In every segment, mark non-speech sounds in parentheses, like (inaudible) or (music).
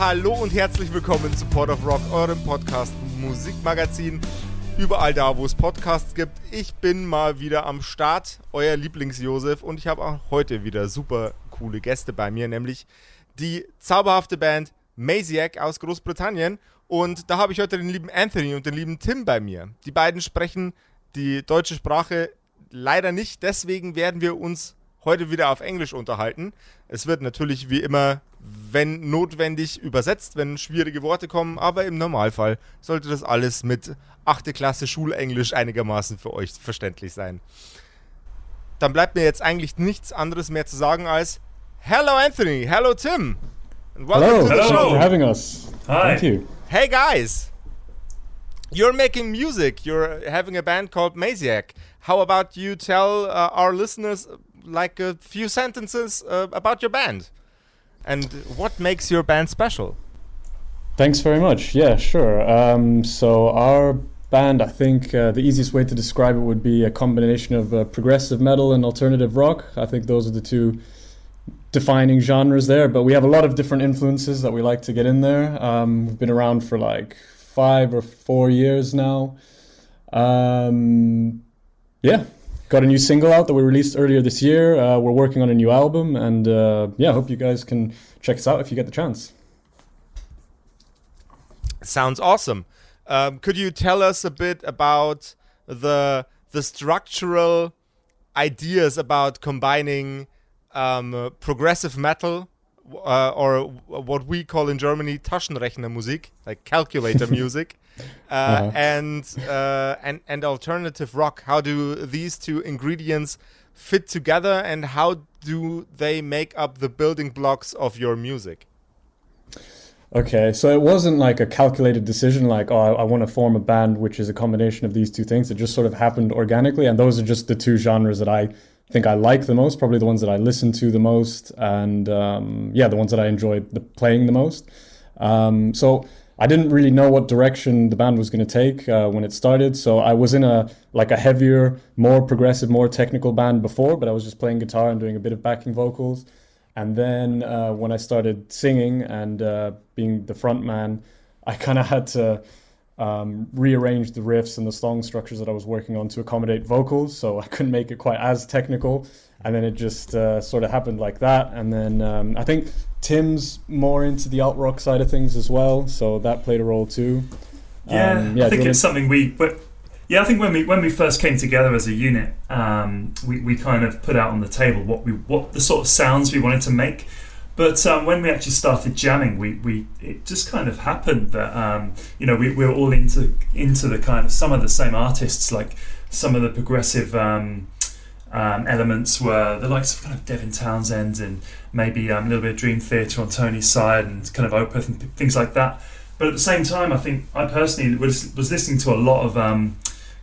Hallo und herzlich willkommen zu Pod of Rock, eurem Podcast Musikmagazin. Überall da, wo es Podcasts gibt. Ich bin mal wieder am Start, euer Lieblings-Josef. Und ich habe auch heute wieder super coole Gäste bei mir, nämlich die zauberhafte Band Maziac aus Großbritannien. Und da habe ich heute den lieben Anthony und den lieben Tim bei mir. Die beiden sprechen die deutsche Sprache leider nicht, deswegen werden wir uns heute wieder auf Englisch unterhalten. Es wird natürlich wie immer, wenn notwendig, übersetzt, wenn schwierige Worte kommen, aber im Normalfall sollte das alles mit 8. Klasse Schulenglisch einigermaßen für euch verständlich sein. Dann bleibt mir jetzt eigentlich nichts anderes mehr zu sagen als Hello Anthony, hello Tim. And welcome hello, to the hello. show. for having us. Hi. Thank you. Hey guys. You're making music. You're having a band called Maziac. How about you tell uh, our listeners like a few sentences uh, about your band and what makes your band special. Thanks very much. Yeah, sure. Um, so our band, I think uh, the easiest way to describe it would be a combination of uh, progressive metal and alternative rock. I think those are the two defining genres there. But we have a lot of different influences that we like to get in there. Um, we've been around for like five or four years now. Um, yeah, got a new single out that we released earlier this year. Uh, we're working on a new album, and uh, yeah, I hope you guys can check us out if you get the chance. Sounds awesome. Um, could you tell us a bit about the the structural ideas about combining um, progressive metal uh, or what we call in Germany Taschenrechnermusik, like calculator (laughs) music, uh-huh. and uh, and and alternative rock. How do these two ingredients fit together, and how do they make up the building blocks of your music? Okay, so it wasn't like a calculated decision, like, oh, I, I want to form a band which is a combination of these two things. It just sort of happened organically, and those are just the two genres that I think I like the most, probably the ones that I listen to the most, and um, yeah, the ones that I enjoy the, playing the most. Um, so I didn't really know what direction the band was going to take uh, when it started. So I was in a like a heavier, more progressive, more technical band before, but I was just playing guitar and doing a bit of backing vocals. And then uh, when I started singing and uh, being the front man, I kind of had to um, rearrange the riffs and the song structures that I was working on to accommodate vocals. So I couldn't make it quite as technical. And then it just uh, sort of happened like that. And then um, I think Tim's more into the alt rock side of things as well, so that played a role too. Yeah, um, yeah I think it's to... something we. But yeah, I think when we when we first came together as a unit, um, we we kind of put out on the table what we what the sort of sounds we wanted to make. But um, when we actually started jamming, we, we it just kind of happened that um, you know we, we were all into into the kind of some of the same artists, like some of the progressive um, um, elements were the likes of kind of Devin Townsend and maybe um, a little bit of Dream Theater on Tony's side and kind of Opeth and things like that. But at the same time, I think I personally was was listening to a lot of um,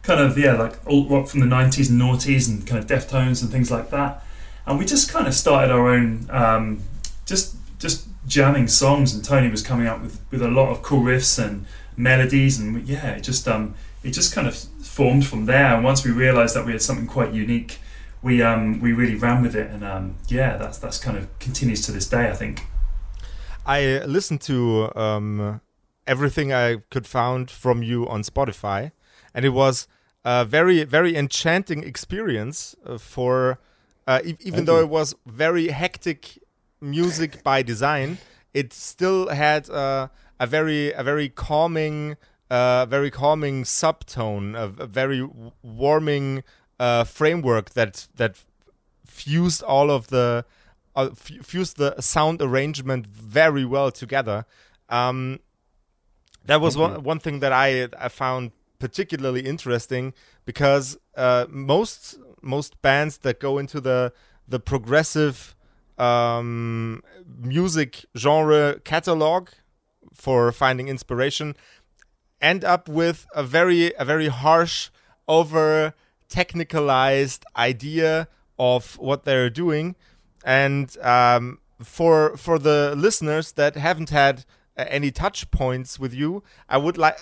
kind of yeah like alt rock from the '90s and noughties and kind of Deftones and things like that. And we just kind of started our own um, just just jamming songs. And Tony was coming up with with a lot of cool riffs and melodies and yeah, it just um it just kind of formed from there. And once we realised that we had something quite unique we um, we really ran with it, and um, yeah, that's that's kind of continues to this day. I think. I listened to um, everything I could found from you on Spotify, and it was a very very enchanting experience uh, for uh, e even though it was very hectic music by design. It still had uh, a very a very calming. Uh, very calming subtone, a, a very warming uh, framework that that fused all of the uh, fused the sound arrangement very well together. Um, that was one one thing that I I found particularly interesting because uh, most most bands that go into the the progressive um, music genre catalog for finding inspiration, end up with a very a very harsh, over technicalized idea of what they're doing, and um, for for the listeners that haven't had uh, any touch points with you, I would like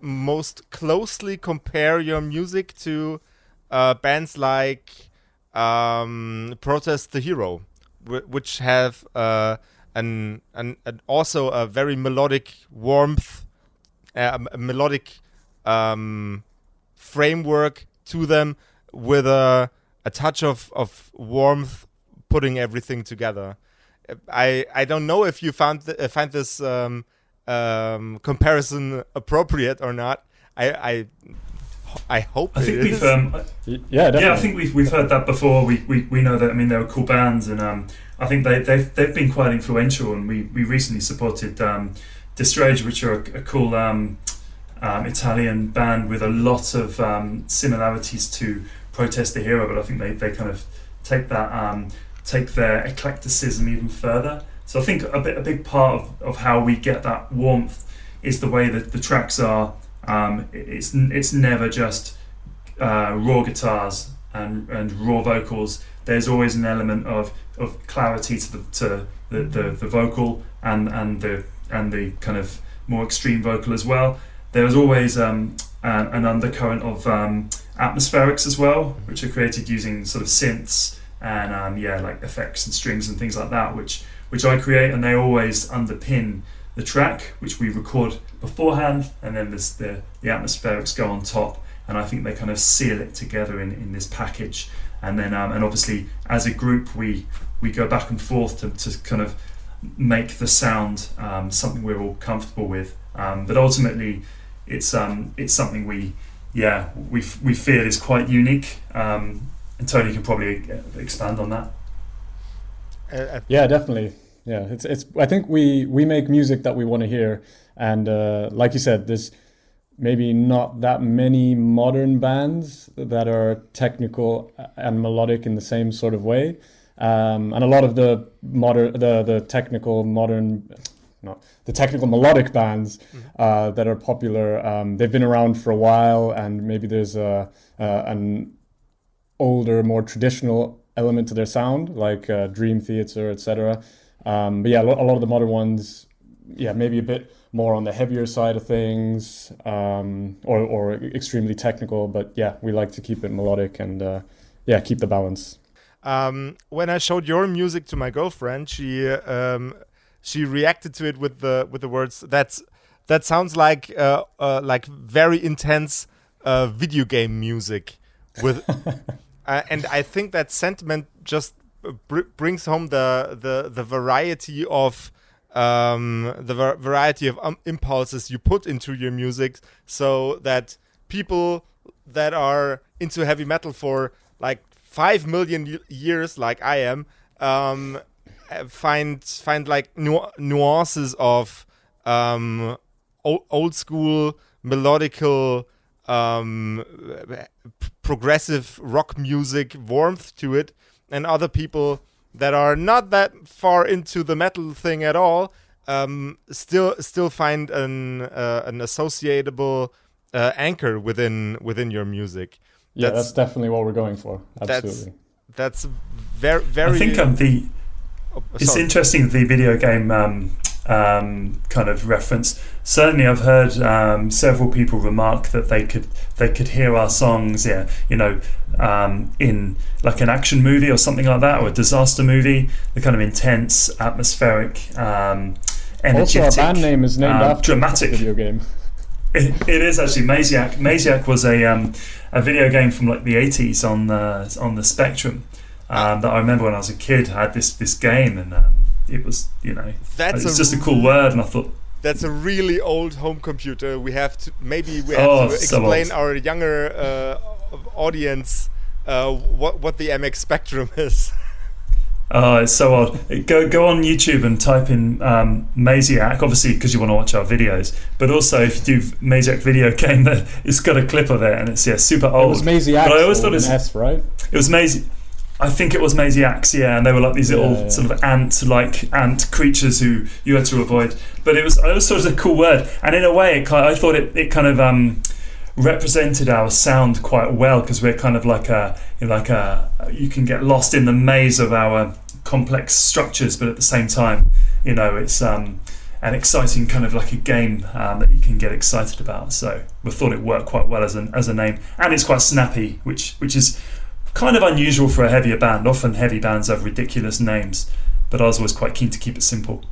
most closely compare your music to uh, bands like um, Protest the Hero, which have uh, an, an, an, also a very melodic warmth, uh, a melodic um, framework to them with a a touch of, of warmth putting everything together. I I don't know if you found th- uh, find this um, um, comparison appropriate or not. I I, I hope. I think we've um, yeah definitely. yeah I think we've we've heard that before. We, we, we know that I mean they were cool bands and um, I think they they've they've been quite influential and we, we recently supported um, Destrage, which are a, a cool um, Italian band with a lot of um, similarities to Protest the Hero, but I think they, they kind of take that um, take their eclecticism even further. So I think a bit a big part of, of how we get that warmth is the way that the tracks are. Um, it's it's never just uh, raw guitars and, and raw vocals. There's always an element of, of clarity to the to the, the, the vocal and, and the and the kind of more extreme vocal as well. There's always um, an, an undercurrent of um, atmospherics as well, which are created using sort of synths and um, yeah, like effects and strings and things like that, which which I create, and they always underpin the track, which we record beforehand, and then there's the the atmospherics go on top, and I think they kind of seal it together in, in this package, and then um, and obviously as a group we we go back and forth to, to kind of make the sound um, something we're all comfortable with, um, but ultimately it's um it's something we yeah, we we feel is quite unique. Um, and Tony can probably expand on that. Uh, uh, yeah, definitely. Yeah, it's it's. I think we we make music that we want to hear, and uh, like you said, there's maybe not that many modern bands that are technical and melodic in the same sort of way. Um, and a lot of the modern, the the technical modern not the technical melodic bands mm-hmm. uh, that are popular. Um, they've been around for a while, and maybe there's a, uh, an older, more traditional element to their sound, like uh, Dream Theater, etc. Um, but yeah, a lot of the modern ones, yeah, maybe a bit more on the heavier side of things, um, or, or extremely technical. But yeah, we like to keep it melodic and uh, yeah, keep the balance. Um, when I showed your music to my girlfriend, she um, she reacted to it with the with the words. That's that sounds like uh, uh, like very intense uh, video game music with (laughs) uh, and I think that sentiment just br brings home the the the variety of um, the variety of um, impulses you put into your music so that people that are into heavy metal for like 5 million years like I am um, find find like nu nuances of um, old, old school melodical um, progressive rock music warmth to it, and other people that are not that far into the metal thing at all um, still still find an uh, an associatable uh, anchor within within your music. Yeah, that's, that's, definitely what we're going for. Absolutely. That's, that's very very. I think I'm the Oh, it's interesting the video game um, um, kind of reference. Certainly, I've heard um, several people remark that they could they could hear our songs, yeah, you know, um, in like an action movie or something like that, or a disaster movie. The kind of intense, atmospheric, um, energetic. Also, our band name is named um, after dramatic video game. It, it is actually Maziac. Maziac was a um, a video game from like the 80s on the on the Spectrum um, that I remember when I was a kid I had this this game and um, it was you know that's it's just a cool word and I thought that's a really old home computer. We have to maybe we have oh, to explain so our younger uh, audience uh, what what the MX Spectrum (laughs) is. Oh, it's so odd. Go go on YouTube and type in um, Maziac, obviously because you want to watch our videos. But also, if you do Maziac video (laughs) game, that it's got a clip of it, and it's yeah super old. It was Maziac. But I always thought it it's S, right? It was Maziac. I think it was Maziacs, yeah, and they were like these little yeah. sort of ant-like ant creatures who you had to avoid. But it was it was sort of a cool word, and in a way, it kind—I thought it, it kind of um, represented our sound quite well because we're kind of like a like a you can get lost in the maze of our complex structures, but at the same time, you know, it's um, an exciting kind of like a game um, that you can get excited about. So we thought it worked quite well as an as a name, and it's quite snappy, which which is kind of unusual for a heavier band. Often heavy bands have ridiculous names, but I was always quite keen to keep it simple.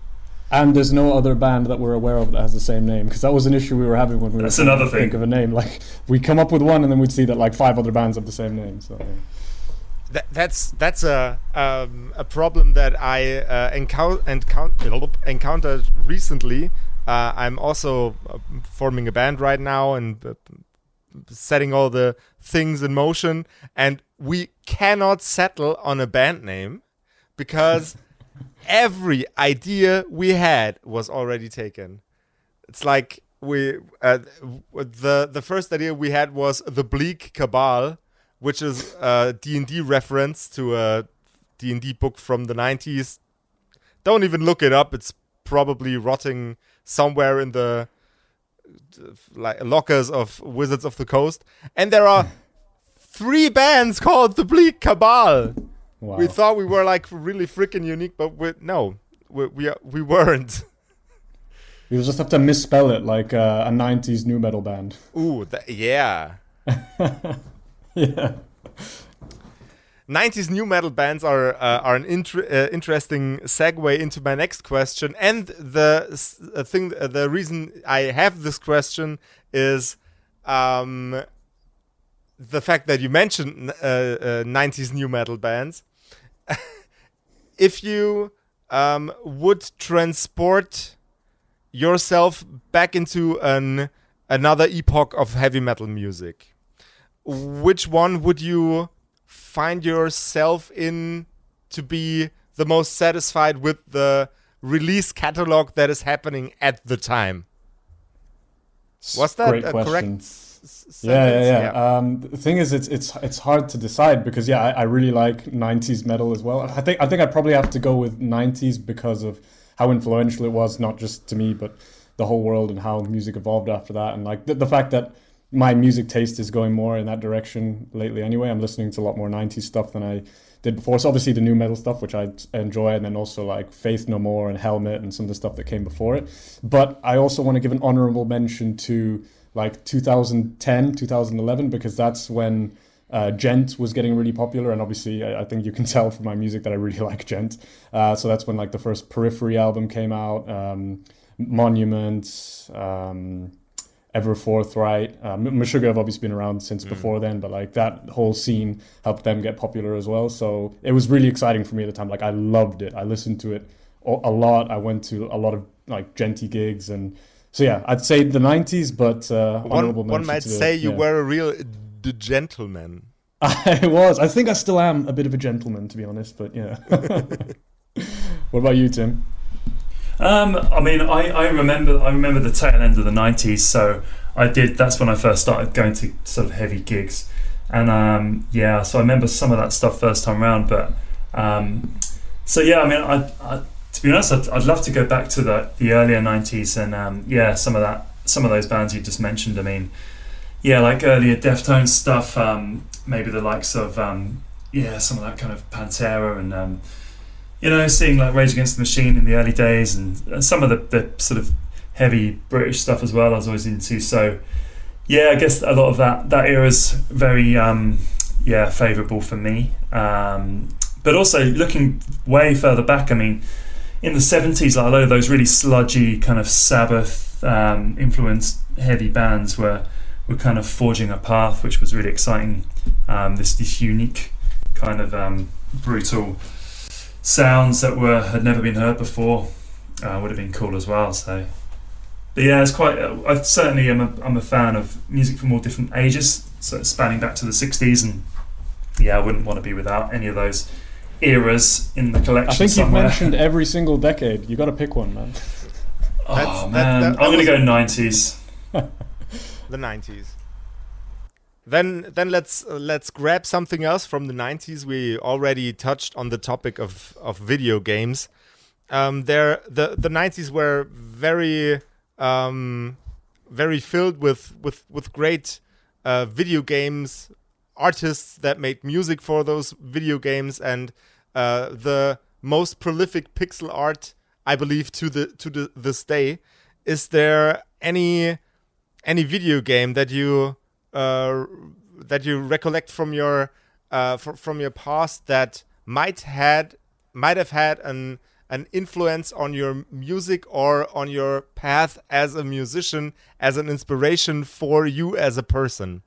And there's no other band that we're aware of that has the same name because that was an issue we were having when we That's were another thing. think of a name. (laughs) Like we come up with one and then we'd see that like five other bands have the same name. So. That, that's that's a um, a problem that I uh, encountered recently. Uh, I'm also uh, forming a band right now and uh, setting all the things in motion, and we cannot settle on a band name because (laughs) every idea we had was already taken. It's like we uh, the the first idea we had was the Bleak Cabal, which is a D and D reference to a D and D book from the nineties. Don't even look it up. It's probably rotting somewhere in the like lockers of Wizards of the Coast. And there are three bands called the Bleak Cabal. Wow. We thought we were like really freaking unique, but we, no, we we, we weren't. (laughs) You just have to misspell it like uh, a '90s nu metal band. Ooh, th- yeah. (laughs) yeah. 90s nu metal bands are uh, are an inter- uh, interesting segue into my next question. And the uh, thing, uh, the reason I have this question is um, the fact that you mentioned 90s uh, uh, nu metal bands. (laughs) if you um, would transport yourself back into an another epoch of heavy metal music, which one would you find yourself in to be the most satisfied with the release catalog that is happening at the time? Was that Great a question. correct yeah, yeah, yeah. yeah. Um, the thing is, it's it's it's hard to decide because yeah, I, I, really like '90s metal as well. I think I think I'd probably have to go with '90s because of how influential it was, not just to me, but the whole world and how music evolved after that, and like the, the fact that my music taste is going more in that direction lately. Anyway, I'm listening to a lot more '90s stuff than I did before. So obviously the nu metal stuff, which I enjoy, and then also like Faith No More and Helmet and some of the stuff that came before it. But I also want to give an honorable mention to like 2010, 2011, because that's when uh, Djent was getting really popular, and obviously, I, I, think you can (laughs) tell from my music that I really (laughs) like Djent Uh, so that's when like the first Periphery album came out, um, Monument, um, Ever Forthright. Uh, Meshuggah have obviously been around since mm. before then, but like that whole scene helped them get popular as well. So it was really exciting for me at the time. Like I loved it. I listened to it a lot. I went to a lot of like Djenty gigs and so yeah, I'd say the '90s, but uh, one, one might say you yeah. were a real d- gentleman. (laughs) I was. I think I still am a bit of a gentleman, to be honest. But yeah. (laughs) what about you, Tim? Um, I mean, I, I remember I remember the tail end of the '90s. So I did. That's when I first started going to sort of heavy gigs, and um, yeah, so I remember some of that stuff first time around. But um, so yeah, I mean, I, I to be honest, I'd, I'd love to go back to the, the earlier '90s and um, yeah, some of that, some of those bands you just mentioned. I mean, yeah, like earlier Deftones stuff, um, maybe the likes of um, yeah, some of that kind of Pantera and um, you know, seeing like Rage Against the Machine in the early days and, and some of the, the sort of heavy British stuff as well. I was always into. So yeah, I guess a lot of that that era is very um, yeah favourable for me. Um, but also looking way further back, I mean in the 70s, like a lot of those really sludgy kind of Sabbath um, influenced heavy bands were were kind of forging a path, which was really exciting. Um, this this unique kind of um, brutal sounds that were had never been heard before uh, would have been cool as well. So, but yeah, it's quite. Uh, I certainly am a I'm a fan of music from all different ages, so spanning back to the 60s, and yeah, I wouldn't want to be without any of those eras in the collection. I think somewhere. you've mentioned (laughs) every single decade. You got to pick one, man. oh that's, man, that, that, I'm going to go 90s. (laughs) the 90s. then then let's uh, let's grab something else from the 90s. We already touched on the topic of of video games. Um, there the the 90s were very um, very filled with with with great uh, video games artists that made music for those video games and uh, the most prolific pixel art I believe to the to the, this day. Is there any any video game that you uh, that you recollect from your uh, fr- from your past that might had might have had an an influence on your music or on your path as a musician as an inspiration for you as a person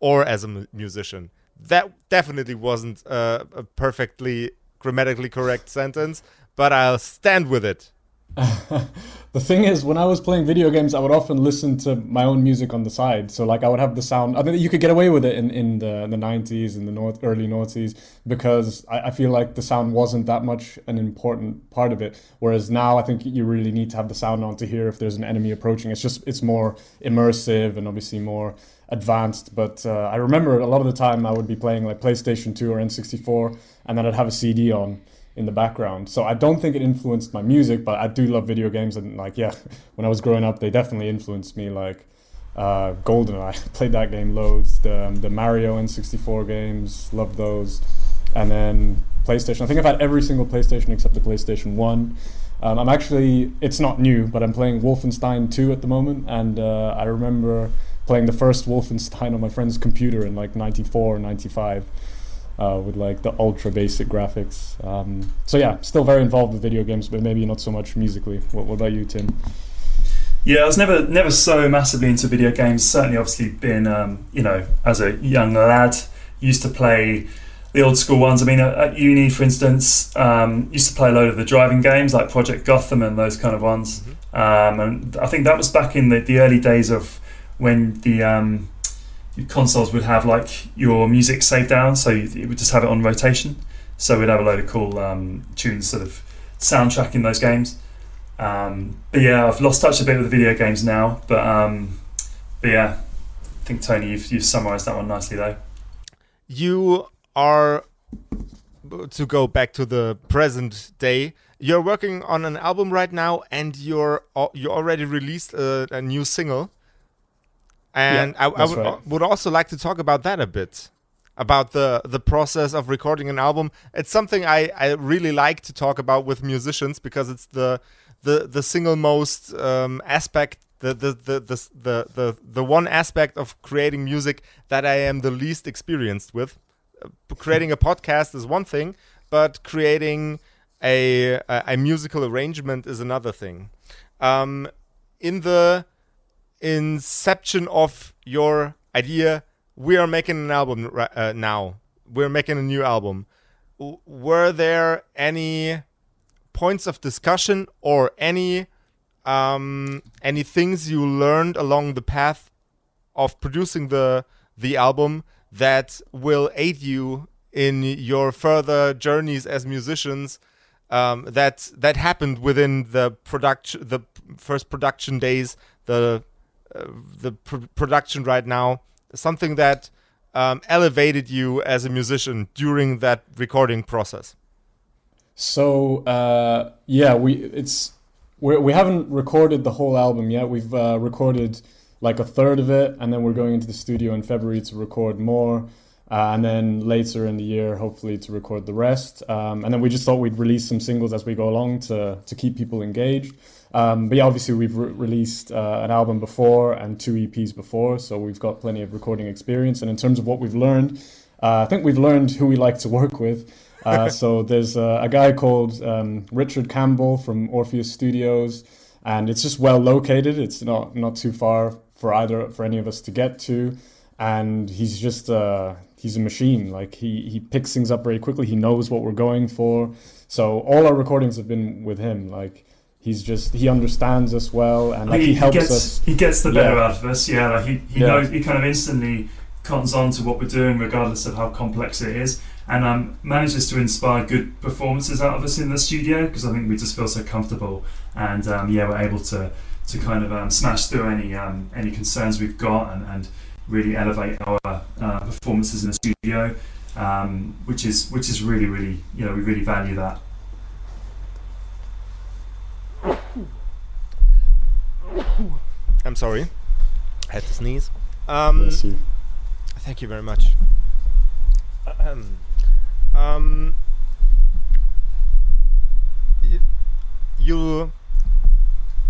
or as a musician that definitely wasn't uh, a perfectly grammatically correct sentence but i'll stand with it (laughs) the thing is, when I was playing video games, I would often listen to my own music on the side. So like I would have the sound. I think you could get away with it in, in the in the nineties and the north, early noughties because I, I feel like the sound wasn't that much an important part of it. Whereas now I think you really need to have the sound on to hear if there's an enemy approaching. It's just it's more immersive and obviously more advanced. But uh, I remember a lot of the time I would be playing like PlayStation Two or N64, and then I'd have a CD on in the background. So I don't think it influenced my music, but I do love video games and like yeah, (laughs) when I was growing up, they definitely influenced me. Like uh, GoldenEye, (laughs) played that game loads. The um, the Mario N64 games, loved those, and then PlayStation. I think I've had every single PlayStation except the PlayStation One. Um, I'm actually it's not new, but I'm playing Wolfenstein 2 at the moment, and uh, I remember playing the first Wolfenstein on my friend's computer in like 94 or 95 uh, with like the ultra basic graphics. Um, so yeah, still very involved with video games, but maybe not so much musically. What, what, about you, Tim? Yeah, I was never never so massively into video games. Certainly, obviously, been um, you know as a young lad used to play the old school ones. I mean, at, at uni, for instance, um, used to play a load of the driving games like Project Gotham and those kind of ones. Mm-hmm. Um, and I think that was back in the, the early days of when the consoles would have like your music saved down, so it would just have it on rotation. So we'd have a load of cool um, tunes, sort of soundtracking those games. Um, but yeah, I've lost touch a bit with the video games now. But um, but yeah, I think Tony, you've, you've summarised that one nicely though. You are to go back to the present day. You're working on an album right now, and you're you already released a, a new single. And yeah, I, I would, right. would also like to talk about that a bit about the the process of recording an album. It's something I, I really like to talk about with musicians because it's the the the single most um, aspect the the, the the the the the one aspect of creating music that I am the least experienced with. Uh, creating a podcast is one thing, but creating a a, a musical arrangement is another thing. Um, in the inception of your idea we are making an album uh, now. We're making a new album. Were there any points of discussion or any um, any things you learned along the path of producing the the album that will aid you in your further journeys as musicians um, that that happened within the production the first production days the uh, the pr- production right now, something that um, elevated you as a musician during that recording process? So uh, yeah, we it's we're, we haven't recorded the whole album yet. We've uh, recorded like a third of it, and then we're going into the studio in February to record more. Uh, and then later in the year, hopefully, to record the rest. Um, and then we just thought we'd release some singles as we go along to to keep people engaged. Um, but yeah, obviously we've re- released uh, an album before and two EPs before, so we've got plenty of recording experience. And in terms of what we've learned, uh, I think we've learned who we like to work with. Uh, (laughs) so there's a, a guy called um, Richard Campbell from Orpheus Studios, and it's just well located. It's not not too far for either for any of us to get to, and he's just uh, he's a machine. Like he he picks things up very quickly. He knows what we're going for. So all our recordings have been with him. Like he's just he understands us well and like he, he helps he gets, us. He gets the better yeah. out of us. Yeah, like he he yeah. knows he kind of instantly cottons on to what we're doing, regardless of how complex it is, and um, manages to inspire good performances out of us in the studio because I think we just feel so comfortable, and um, yeah, we're able to to kind of um, smash through any um, any concerns we've got and, and really elevate our uh, performances in the studio, um, which is which is really really you know we really value that. I'm sorry, I had to sneeze. Um, Bless you. Thank you very much. Um, you, you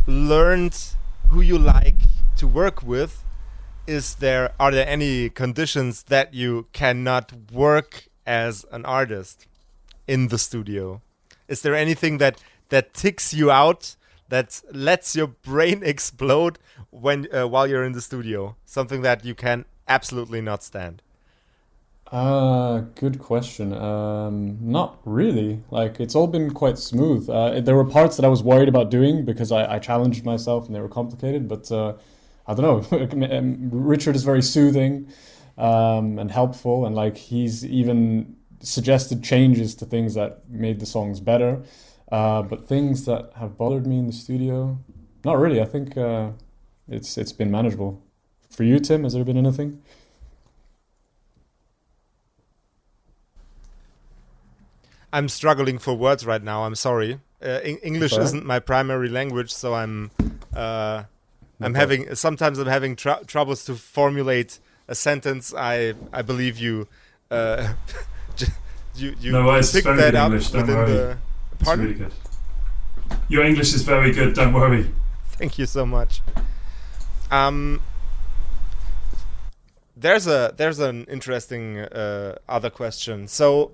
learned who you like to work with. Is there are there any conditions that you cannot work as an artist in the studio? Is there anything that that ticks you out that lets your brain (laughs) explode when uh, while you're in the studio? Something that you can absolutely not stand. Uh, good question. Um, not really. Like it's all been quite smooth. Uh, there were parts that I was worried about doing because I, I challenged myself and they were complicated. But uh, I don't know. (laughs) Richard is very soothing um, and helpful, and like he's even suggested changes to things that made the songs better. Uh, but things that have bothered me in the studio, not really. I think uh, it's it's been manageable. For you, Tim, has there been anything? I'm struggling for words right now. I'm sorry. Uh, English sorry? isn't my primary language, so I'm uh, I'm okay. having sometimes I'm having tr troubles to formulate a sentence. I I believe you uh, (laughs) you you no, picked that up English, within worry. the. Pardon? It's really good. Your English is very good. Don't worry. (laughs) Thank you so much. Um, there's a there's an interesting uh, other question. So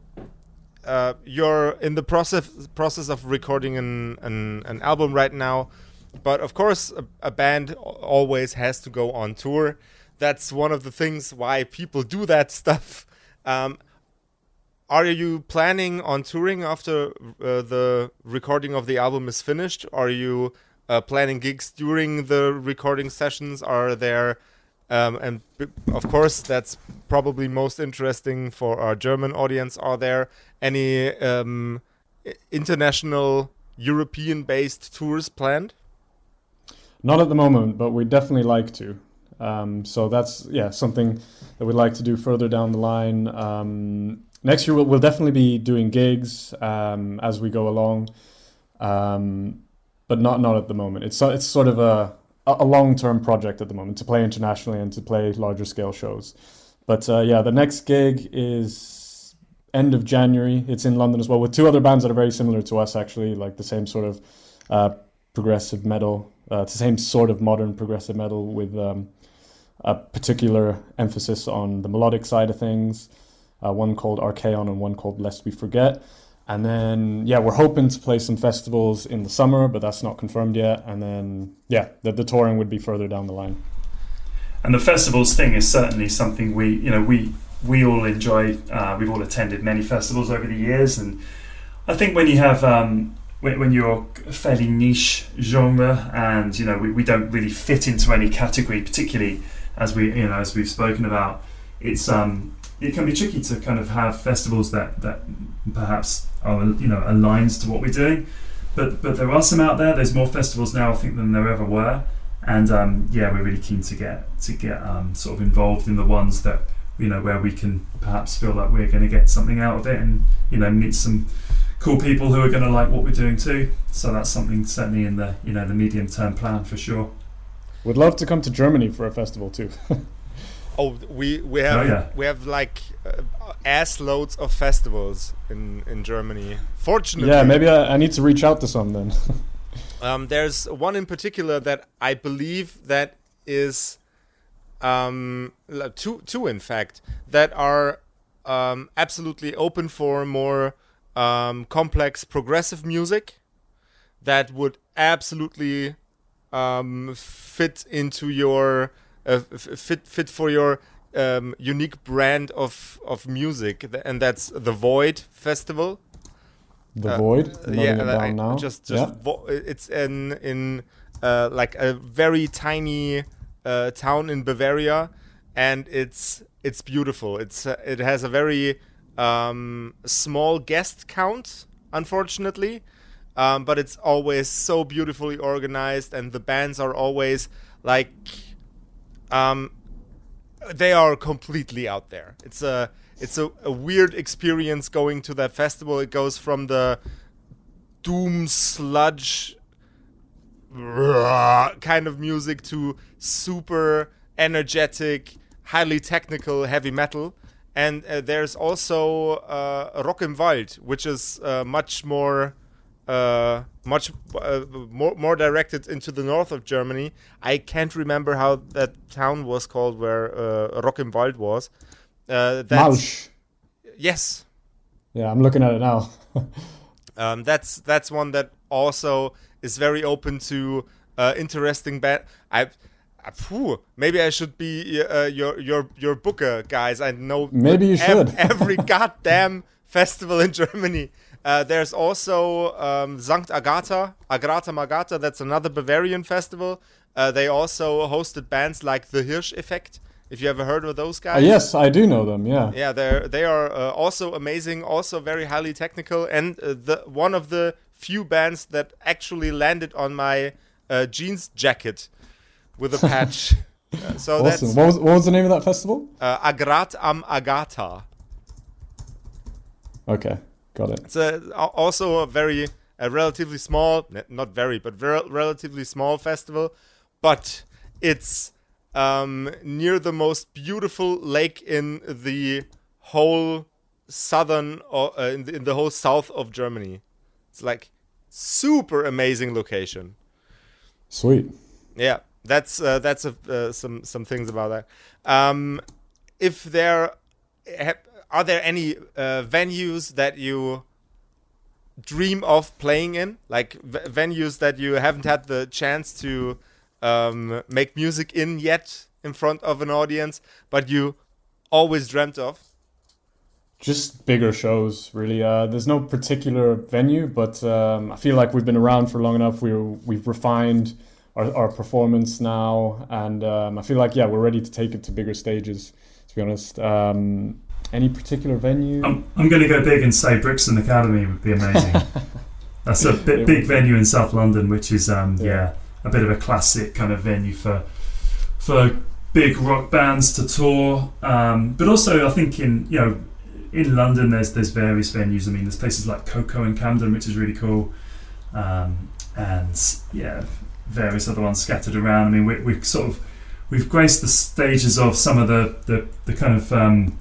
uh, you're in the process process of recording an, an, an album right now, but of course a, a, band always has to go on tour. That's one of the things why people do that (laughs) stuff. Um, are you planning on touring after uh, the recording of the album is finished? Are you uh, planning gigs during the recording sessions? Are there um, and of course, that's probably most interesting for our German audience. Are there any um, international European based tours planned? Not at the moment, but we'd definitely like to. Um, so that's yeah something that we'd like to do further down the line. Um, next year we'll, we'll, definitely be doing gigs um, as we go along, um, but not not at the moment. It's it's sort of a a long term project at the moment to play internationally and to play larger scale shows. But uh, yeah, the next gig is end of January. It's in London as well with two other bands that are very similar to us, actually, like the same sort of uh, progressive metal. Uh, it's the same sort of modern progressive metal with um, a particular emphasis on the melodic side of things. Uh, one called Archaon and one called Lest We Forget. And then, yeah, we're hoping to play some festivals in the summer, but that's not confirmed yet. And then, yeah, the, the touring would be further down the line. And the festivals thing is certainly something we, you know, we we all enjoy. Uh, we've all attended many festivals over the years, and I think when you have um, when, when you're a fairly niche genre, and you know, we, we don't really fit into any category, particularly as we, you know, as we've spoken about, it's um, it can be tricky to kind of have festivals that that perhaps are you know aligned to what we're doing. But but there are some out there. There's more festivals now, I think, than there ever were. And um, yeah, we're really keen to get to get um, sort of involved in the ones that you know where we can perhaps feel like we're going to get something out of it, and you know meet some cool people who are going to like what we're doing too. So that's something certainly in the you know the medium term plan for sure. Would love to come to Germany for a festival too. (laughs) Oh, we we have oh, yeah. we have like uh, ass loads of festivals in in Germany. Fortunately, yeah. Maybe I, I need to reach out to some then. (laughs) um, there's one in particular that I believe that is um, two two in fact that are um, absolutely open for more um, complex progressive music that would absolutely um, fit into your uh, fit fit for your um, unique brand of of music, and that's the Void Festival. The uh, Void, yeah, I, just just yeah. it's in in uh, like a very tiny uh, town in Bavaria, and it's it's beautiful. It's uh, it has a very um, small guest count, unfortunately, um, but it's always so beautifully organized, and the bands are always like um, they are completely out there. It's a it's a, a weird experience going to that festival. It goes from the doom sludge kind of music to super energetic, highly technical heavy metal. And uh, there's also uh, Rock im Wald, which is uh, much more uh, much uh, more more directed into the north of Germany. I can't remember how that town was called where uh, Rock im Wald was. Uh, that's, Yes. Yeah, I'm looking at it now. (laughs) um, that's that's one that also is very open to uh, interesting band. I. Phew, maybe I should be uh, your your your booker, guys. I know maybe you ev- should every (laughs) goddamn festival in Germany. Uh, there's also um, Sankt Agatha, Agrata Magata. That's another Bavarian festival. Uh, they also hosted bands like the Hirsch Effekt. If you ever heard of those guys? Uh, yes, I do know them. Yeah. Yeah, they're they are uh, also amazing, also very highly technical, and uh, the one of the few bands that actually landed on my uh, jeans jacket with a patch. (laughs) so awesome. that's what was, what was the name of that festival? Agrat am Agata. Okay. Got it. It's a, also a very, a relatively small, not very, but very, relatively small festival, but it's um, near the most beautiful lake in the whole southern, or uh, in, the, in the whole south of Germany. It's like super amazing location. Sweet. Yeah, that's uh, that's a, uh, some some things about that. Um, if there are there any uh, venues that you dream of playing in, like venues that you haven't had the chance to um, make music in yet in front of an audience, but you always dreamt of? Just bigger shows, really. Uh, there's no particular venue, but um, I feel like we've been around for long enough. We we've refined our, our performance now, and um, I feel like yeah, we're ready to take it to bigger stages. To be honest, um, any particular venue? I'm, I'm going to go big and say Brixton Academy would be amazing. (laughs) That's a big, big venue in South London, which is um, yeah. yeah a bit of a classic kind of venue for for big rock bands to tour. Um, but also, I think in you know in London, there's there's various venues. I mean, there's places like Coco in Camden, which is really cool, um, and yeah, various other ones scattered around. I mean, we, we've sort of we've graced the stages of some of the the, the kind of um,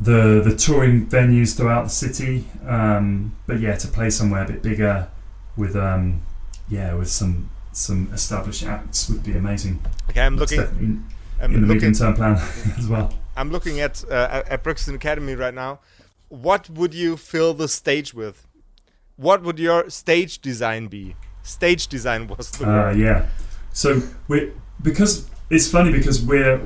the the touring venues throughout the city. Um, but yeah, to play somewhere a bit bigger with um, yeah with some some established acts would be amazing. Okay, I'm That's looking. I'm in the medium term plan (laughs) as well. I'm looking at uh, at Brixton Academy right now. What would you fill the stage with? What would your stage design be? Stage design was the uh, yeah. So we because it's funny because we're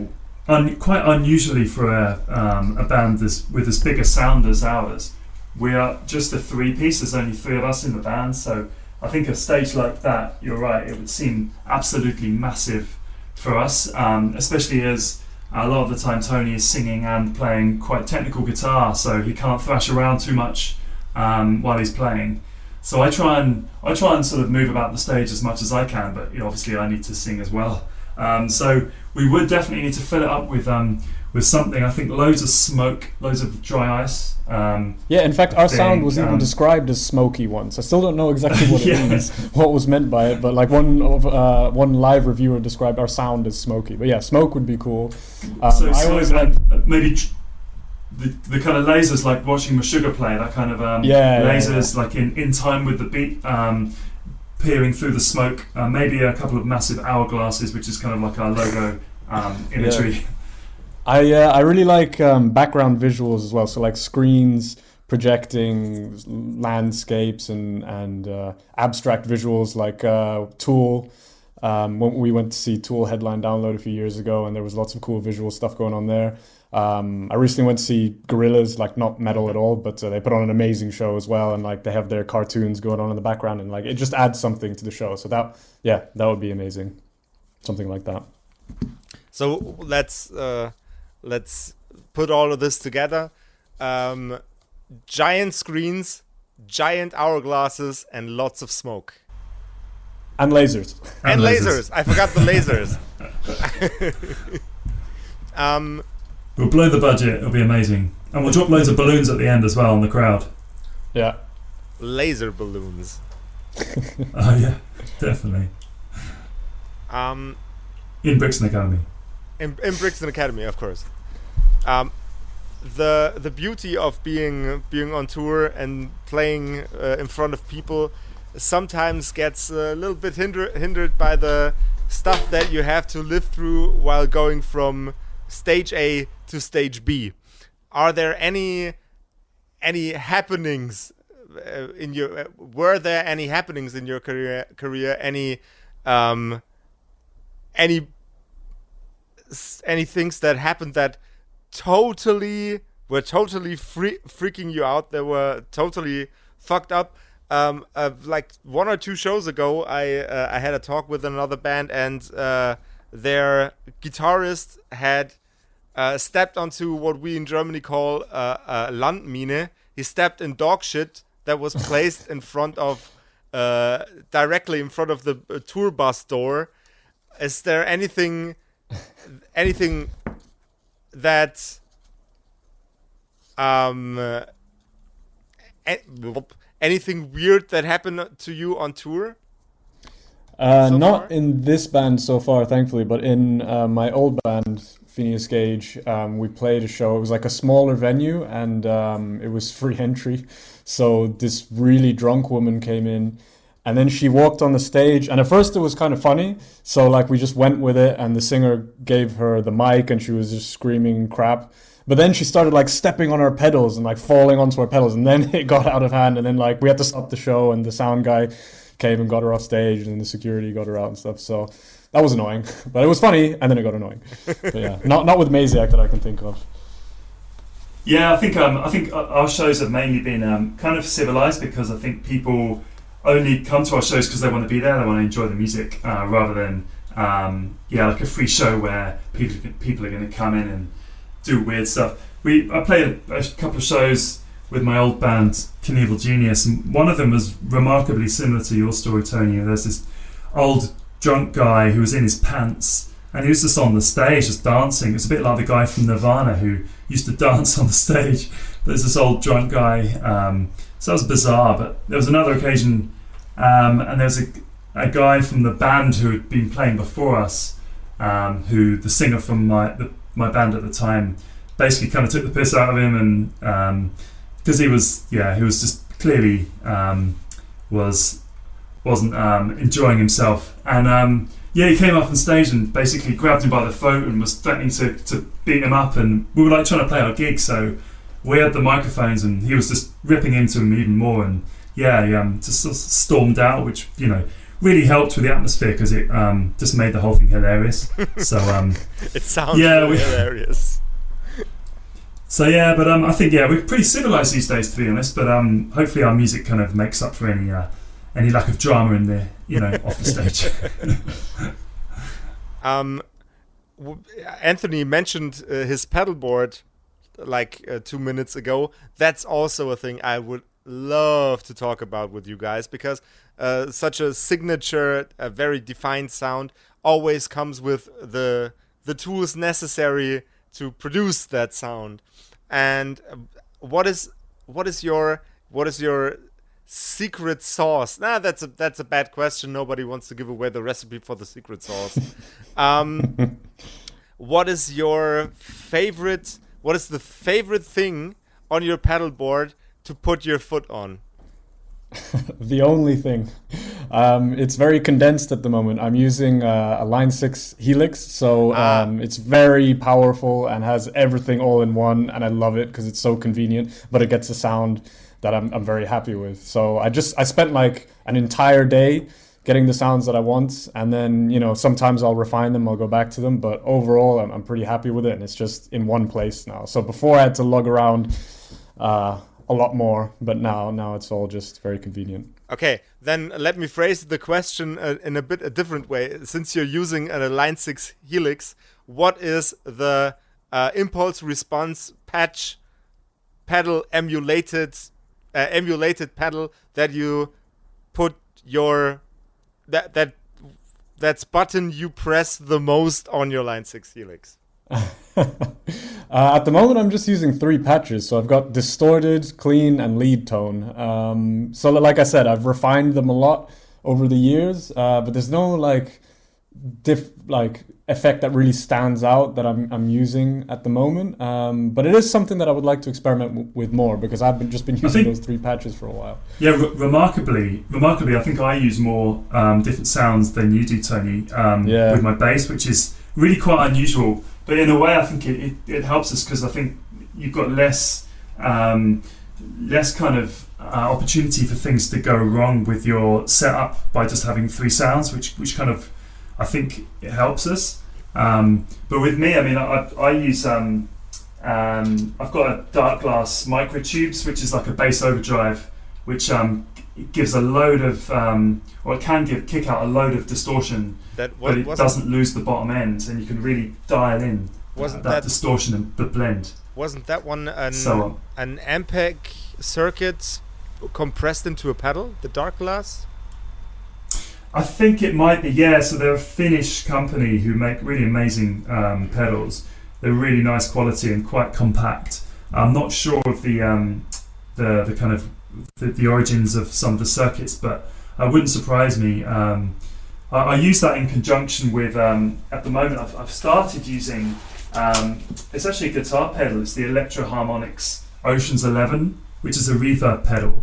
un, quite unusually for a, um, a band this, with as big a sound as ours. We are just a three piece. There's only three of us in the band, so I think a stage like that, you're right, it would seem absolutely massive for us, um, especially as a lot of the time Tony is singing and playing quite technical guitar, so he can't thrash around too much um, while he's playing. So I try and I try and sort of move about the stage as much as I can, but you know, obviously I need to sing as well. Um, so we would definitely need to fill it up with um, with something. I think loads of smoke, loads of dry ice. Um, yeah, in fact, our think, sound was even um, described as smoky once. I still don't know exactly what (laughs) yeah. it means, what was meant by it, but like one of uh, one live reviewer described our sound as smoky. But yeah, smoke would be cool. Um, so, I always like maybe. Tr- the, the kind of lasers like watching Meshuggah play that kind of um, yeah, lasers yeah, yeah. like in, in time with the beat um, peering through the smoke. Uh, maybe a couple of massive hourglasses, which is kind of like our logo um, imagery. Yeah. (laughs) I uh, I really like um, background visuals as well. So like screens projecting landscapes and and uh, abstract visuals like uh, Tool. Um, when we went to see Tool headline Download a few years ago, and there was lots of cool visual stuff going on there. Um, I recently went to see Gorillaz, like not metal at all, but uh, they put on an amazing show as well, and like they have their cartoons going on in the background, and like it just adds something to the show. So that, yeah, that would be amazing, something like that. So let's uh, let's put all of this together. Um, giant screens, giant hourglasses, and lots of smoke. And lasers. And, and lasers. lasers. I forgot the lasers. (laughs) (laughs) Um, we'll blow the budget. It'll be amazing, and we'll drop loads of balloons at the end as well on the crowd. Yeah. Laser balloons. (laughs) Oh yeah, definitely. Um, in Brixton Academy. In, in Brixton Academy, of course. Um, the the beauty of being being on tour and playing uh, in front of people sometimes gets a little bit hinder, hindered by the stuff that you have to live through while going from stage A to stage B. Are there any any happenings uh, in your uh, were there any happenings in your career career any um any any things that happened that totally were totally free, freaking you out they were totally fucked up um, uh, like one or two shows ago, I uh, I had a talk with another band, and uh, their guitarist had uh, stepped onto what we in Germany call uh, a Landmine. He stepped in dog shit that was (laughs) placed in front of uh, directly in front of the tour bus door. Is there anything anything that um anything weird that happened to you on tour? Uh, so not far? in this band so far, thankfully, but in uh, my old band, Phineas Gage, um, we played a show. It was like a smaller venue, and um, it was free entry. So this really drunk woman came in, and then she walked on the stage. And at first, it was kind of funny. So like we just went with it, and the singer gave her the mic, and she was just screaming crap. But then she started like stepping on our pedals and like falling onto our pedals, and then (laughs) it got out of hand. And then like we had to stop the show, and the sound guy came and got her off stage, and the security got her out and stuff. So that was annoying, (laughs) but it was funny, and then it got annoying. But yeah, not not with Maziac that I can think of. Yeah, I think um, I think our shows have mainly been um, kind of civilized because I think people only come to our shows because they want to be there, they want to enjoy the music, uh, rather than um, yeah, like a free show where people people are going to come in and do weird stuff. We I played a, a couple of shows with my old band Knievel Genius, and one of them was remarkably similar to your story, Tony. There's this old drunk guy who was in his pants, and he was just on the stage, just dancing. It's a bit like the guy from Nirvana who used to (laughs) dance on the stage. There's this old drunk guy. Um, so that was bizarre. But there was another occasion, um, and there was a, a guy from the band who had been playing before us, um, who the singer from my the my band at the time basically kind of took the piss out of him and because um, he was yeah he was just clearly um, was wasn't um, enjoying himself and um, yeah he came up on stage and basically grabbed him by the throat and was threatening to, to beat him up and we were like trying to play our gig so we had the microphones and he was just ripping into him even more and yeah he um, just stormed out which you know really helped with the atmosphere because it um, just made the whole thing hilarious. (laughs) So um, it sounds yeah, really we, hilarious. (laughs) So yeah, but um, I think yeah, we're pretty civilized these days, to be honest. But um, hopefully our music kind of makes up for any uh, any lack of drama in there, you know off the stage. (laughs) um, Anthony mentioned uh, his pedalboard like uh, two minutes ago. That's also a thing I would love to talk about with you guys because uh, such a signature, a very defined sound always comes with the the tools necessary to produce that sound. And uh, what is what is your what is your secret sauce? Nah, that's a that's a bad question. Nobody wants to give away the recipe for the secret sauce. um, (laughs) what is your favorite? What is the favorite thing on your pedal board to put your foot on? (laughs) the only thing. Um, it's very condensed at the moment. I'm using uh, a Line 6 Helix, so ah. um, it's very powerful and has everything all in one, and I love it because it's so convenient, but it gets a sound that I'm, I'm very happy with. So I just, I spent like an entire day getting the sounds that I want, and then, you know, sometimes I'll refine them, I'll go back to them, but overall, I'm, I'm pretty happy with it, and it's just in one place now. So before I had to lug around uh, a lot more, but now now it's all just very convenient. Okay, then let me phrase the question uh, in a bit a different way. Since you're using a Line 6 Helix, what is the uh, impulse response patch pedal emulated uh, emulated pedal that you put your that that that's button you press the most on your Line 6 Helix? (laughs) uh, at the moment, I'm just using three patches. So I've got distorted, clean, and lead tone. Um, so, like I said, I've refined them a lot over the years, uh, but there's no like diff like effect that really stands out that I'm, I'm using at the moment. Um, but it is something that I would like to experiment w- with more because I've been just been using think, those three patches for a while. Yeah, re- remarkably, remarkably, I think I use more um, different sounds than you do, Tony, um, yeah. with my bass, which is really quite unusual. But in a way, I think it, it, it helps us because I think you've got less um, less kind of uh, opportunity for things to go wrong with your setup by just having three sounds, which which kind of I think it helps us. Um, but with me, I mean, I, I use um, um, I've got a Darkglass microtubes, which is like a bass overdrive, which um, gives a load of, um, or it can give kick out a load of distortion, that, what, but it doesn't lose the bottom end, and you can really dial in wasn't that, that distortion and the blend. Wasn't that one an so, an Ampeg circuit compressed into a pedal, the Darkglass? I think it might be, yeah. So they're a Finnish company who make really amazing um, pedals. They're really nice quality and quite compact. I'm not sure of the um, the the kind of the, the, origins of some of the circuits, but it wouldn't surprise me. Um, I, I, use that in conjunction with. Um, at the moment, I've, I've started using. Um, it's actually a guitar pedal. It's the Electro Harmonix Oceans 11, which is a reverb pedal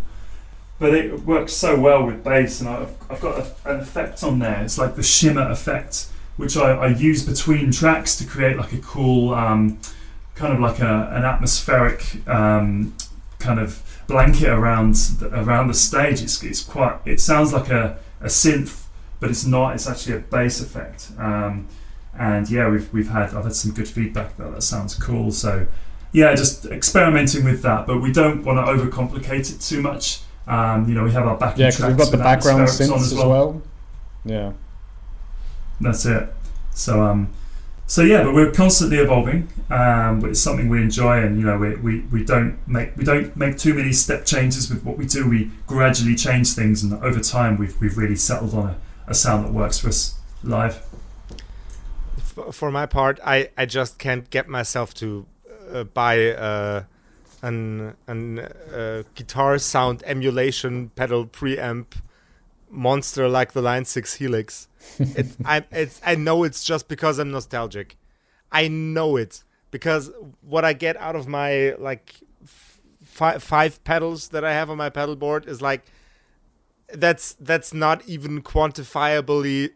but it works so well with bass, and I've, I've got a, an effect on there. It's like the shimmer effect, which I, I use between tracks to create like a cool, um, kind of like a, an atmospheric um, kind of blanket around the, around the stage. It's, it's quite. It sounds like a, a synth, but it's not. It's actually a bass effect. Um, and yeah, we've we've had I've had some good feedback that that sounds cool. So yeah, just experimenting with that, but we don't want to overcomplicate it too much um, you know, we have our backing yeah, because we've got the background synths as well. well. Yeah, that's it. So, um, so yeah, but we're constantly evolving. Um, but it's something we enjoy, and you know, we, we, we don't make we don't make too many step changes with what we do. We gradually change things, and over time, we've we've really settled on a, a sound that works for us live. For my part, I I just can't get myself to uh, buy. Uh, an an uh, guitar sound emulation pedal preamp monster like the Line Six Helix. I it's I know it's just because I'm nostalgic. I know it because what I get out of my like f- five pedals that I have on my pedal board is like that's that's not even quantifiably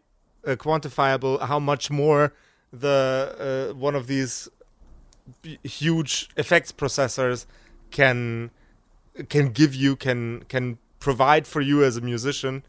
uh, quantifiable how much more the uh, one of these huge effects processors can can give you can can provide for you as a musician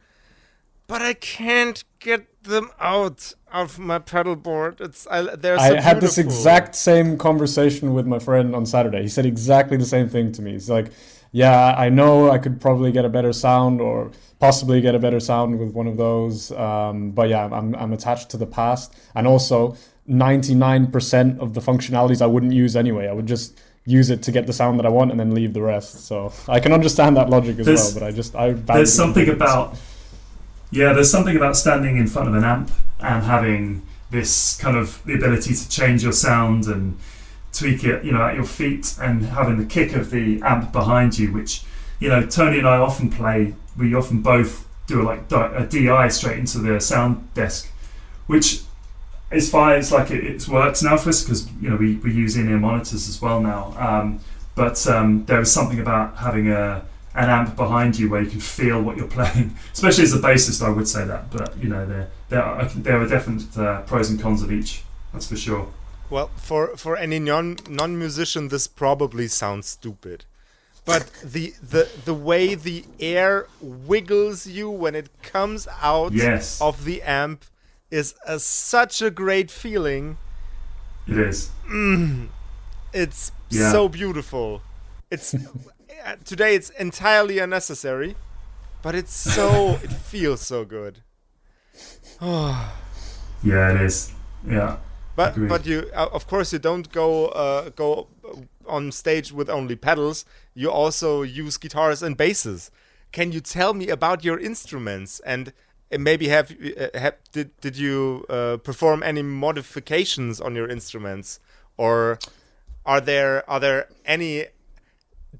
but i can't get them out of my pedal board. It's I, they're so i had this exact same conversation with my friend on saturday. He said exactly the same thing to me. He's like yeah i know i could probably get a better sound or possibly get a better sound with one of those um, but yeah I'm, I'm attached to the past. And also 99% of the functionalities I wouldn't use anyway. I would just use it to get the sound that I want and then leave the rest. So I can understand that logic as there's, well, but I just I there's something about yeah, there's something about standing in front of an amp and having this kind of the ability to change your sound and tweak it, you know, at your feet and having the kick of the amp behind you, which you know Tony and I often play. We often both do a, like a DI straight into the sound desk, which it's fine. It's like it, it works now for us because you know we, we use in-ear monitors as well now. Um, but um, there is something about having a an amp behind you where you can feel what you're (laughs) playing. Especially as a bassist, I would say that. But you know, there there are, there are definite uh, pros and cons of each. That's for sure. Well, for for any non non musician, this probably sounds stupid. But the, the the way the air wiggles you when it comes out yes. of the amp is a, such a great feeling. It is. Mm, it's yeah. so beautiful. It's (laughs) today. It's entirely unnecessary, but it's so. it (laughs) feels so good. (sighs) yeah, it is. Yeah. But Agreed. but you uh, of course you don't go uh, go on stage with only pedals. You also use guitars and basses. Can you tell me about your instruments and maybe have, uh, have did did you uh, perform any modifications on your instruments or are there are there any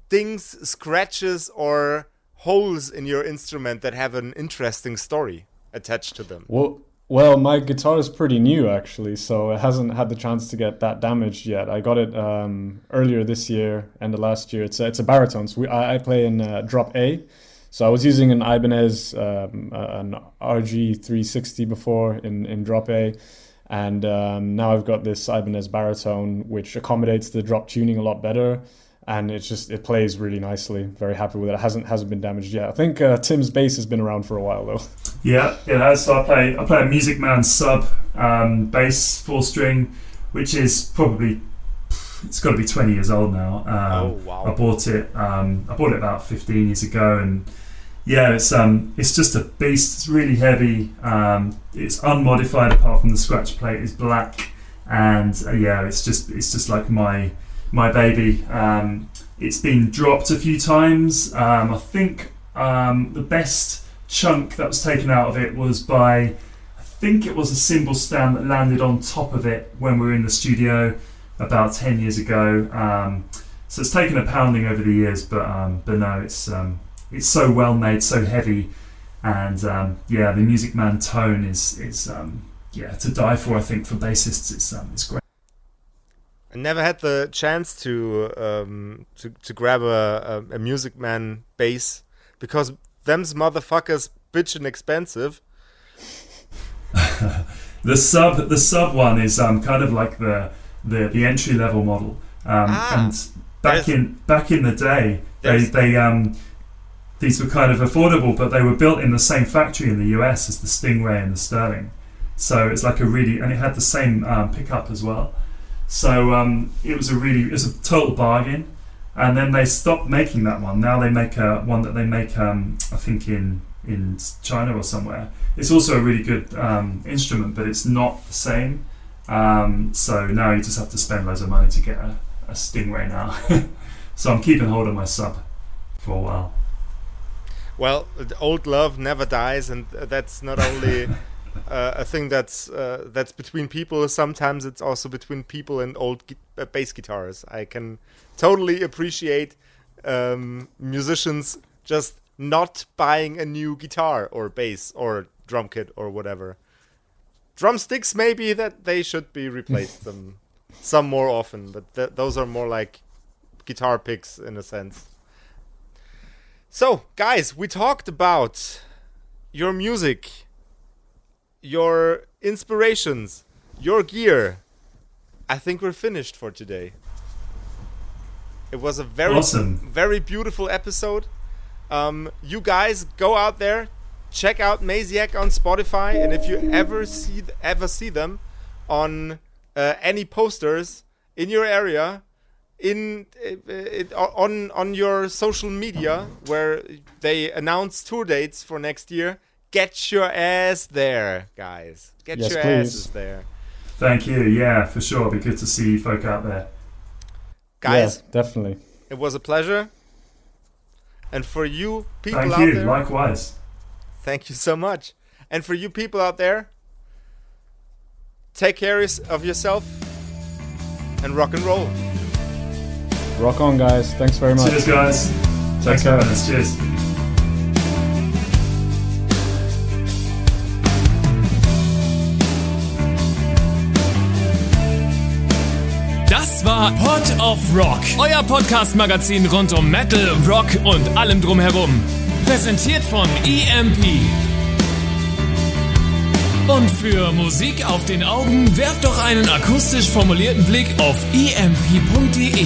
things, scratches, or holes in your instrument that have an interesting story attached to them? Well, well, my guitar is pretty new actually, so it hasn't had the chance to get that damaged yet. I got it um, earlier this year and the last year. It's a, it's a baritone. So we, I, I, play in uh, drop A. So I was using an Ibanez, um, an RG360 before in, in drop A. And um, now I've got this Ibanez baritone, which accommodates the drop tuning a lot better and it's just it plays really nicely. Very happy with it. It hasn't hasn't been damaged yet. I think uh, Tim's bass has been around for a while though. (laughs) Yeah, it has. So I play I play a Music Man sub um, bass four string, which is probably it's got to be 20 years old now. Um, oh wow! I bought it. Um, I bought it about 15 years ago, and yeah, it's um it's just a beast. It's really heavy. Um, it's unmodified apart from the scratch plate is black, and uh, yeah, it's just it's just like my my baby. Um, it's been dropped a few times. Um, I think um, the best chunk that was taken out of it was by, I think it was a cymbal stand that landed on top of it when we were in the studio about 10 years ago. Um, so it's taken a pounding over the years, but um, but no, it's um, it's so well made, so heavy, and yeah, the Music Man tone is is yeah to die for. I think for bassists, it's it's great. I never had the chance to um, to to grab a, a, a Music Man bass because them's motherfuckers bitchin' expensive. (laughs) the sub the sub one is um, kind of like the the, the entry level model. Um, ah, and back in back in the day, they they um, these were kind of affordable, but they were built in the same factory in the US as the Stingray and the Sterling. So it's like a really and it had the same um, pickup as well. So um, it was a really it was a total bargain. And then they stopped making that one. Now they make a one that they make um, I think in in China or somewhere. It's also a really good um, instrument, but it's not the same. Um, so now you just have to spend loads of money to get a, a Stingray now. (laughs) so I'm keeping hold of my sub for a while. Well, old love never dies, and that's not only (laughs) uh, a thing that's uh, that's between people. Sometimes it's also between people and old gu- uh, bass guitars. I can totally appreciate um, musicians just not buying a new guitar or bass or drum kit or whatever. Drumsticks maybe that they should be replaced (laughs) some some more often, but th- those are more like guitar picks in a sense. So, guys, we talked about your music your inspirations, your gear. I think we're finished for today. It was a very awesome. very beautiful episode. Um, you guys go out there, check out Maziac on Spotify, and if you ever see ever see them on uh, any posters in your area, in uh, on on your social media where they announce tour dates for next year, get your ass there, guys. Get yes, your please. asses there. Thank you. Yeah, for sure. It'll be good to see you folk out there. Guys, yeah, definitely. It was a pleasure. And for you people Thank out you. there, likewise. Thank you so much. And for you people out there, take care of yourself and rock and roll. Rock on, guys. Thanks very much. Cheers, guys. Thanks for having us. Cheers. war Pod of Rock, euer Podcast-Magazin rund um Metal, Rock und allem drumherum. Präsentiert von EMP. Und für Musik auf den Augen werft doch einen akustisch formulierten Blick auf emp.de.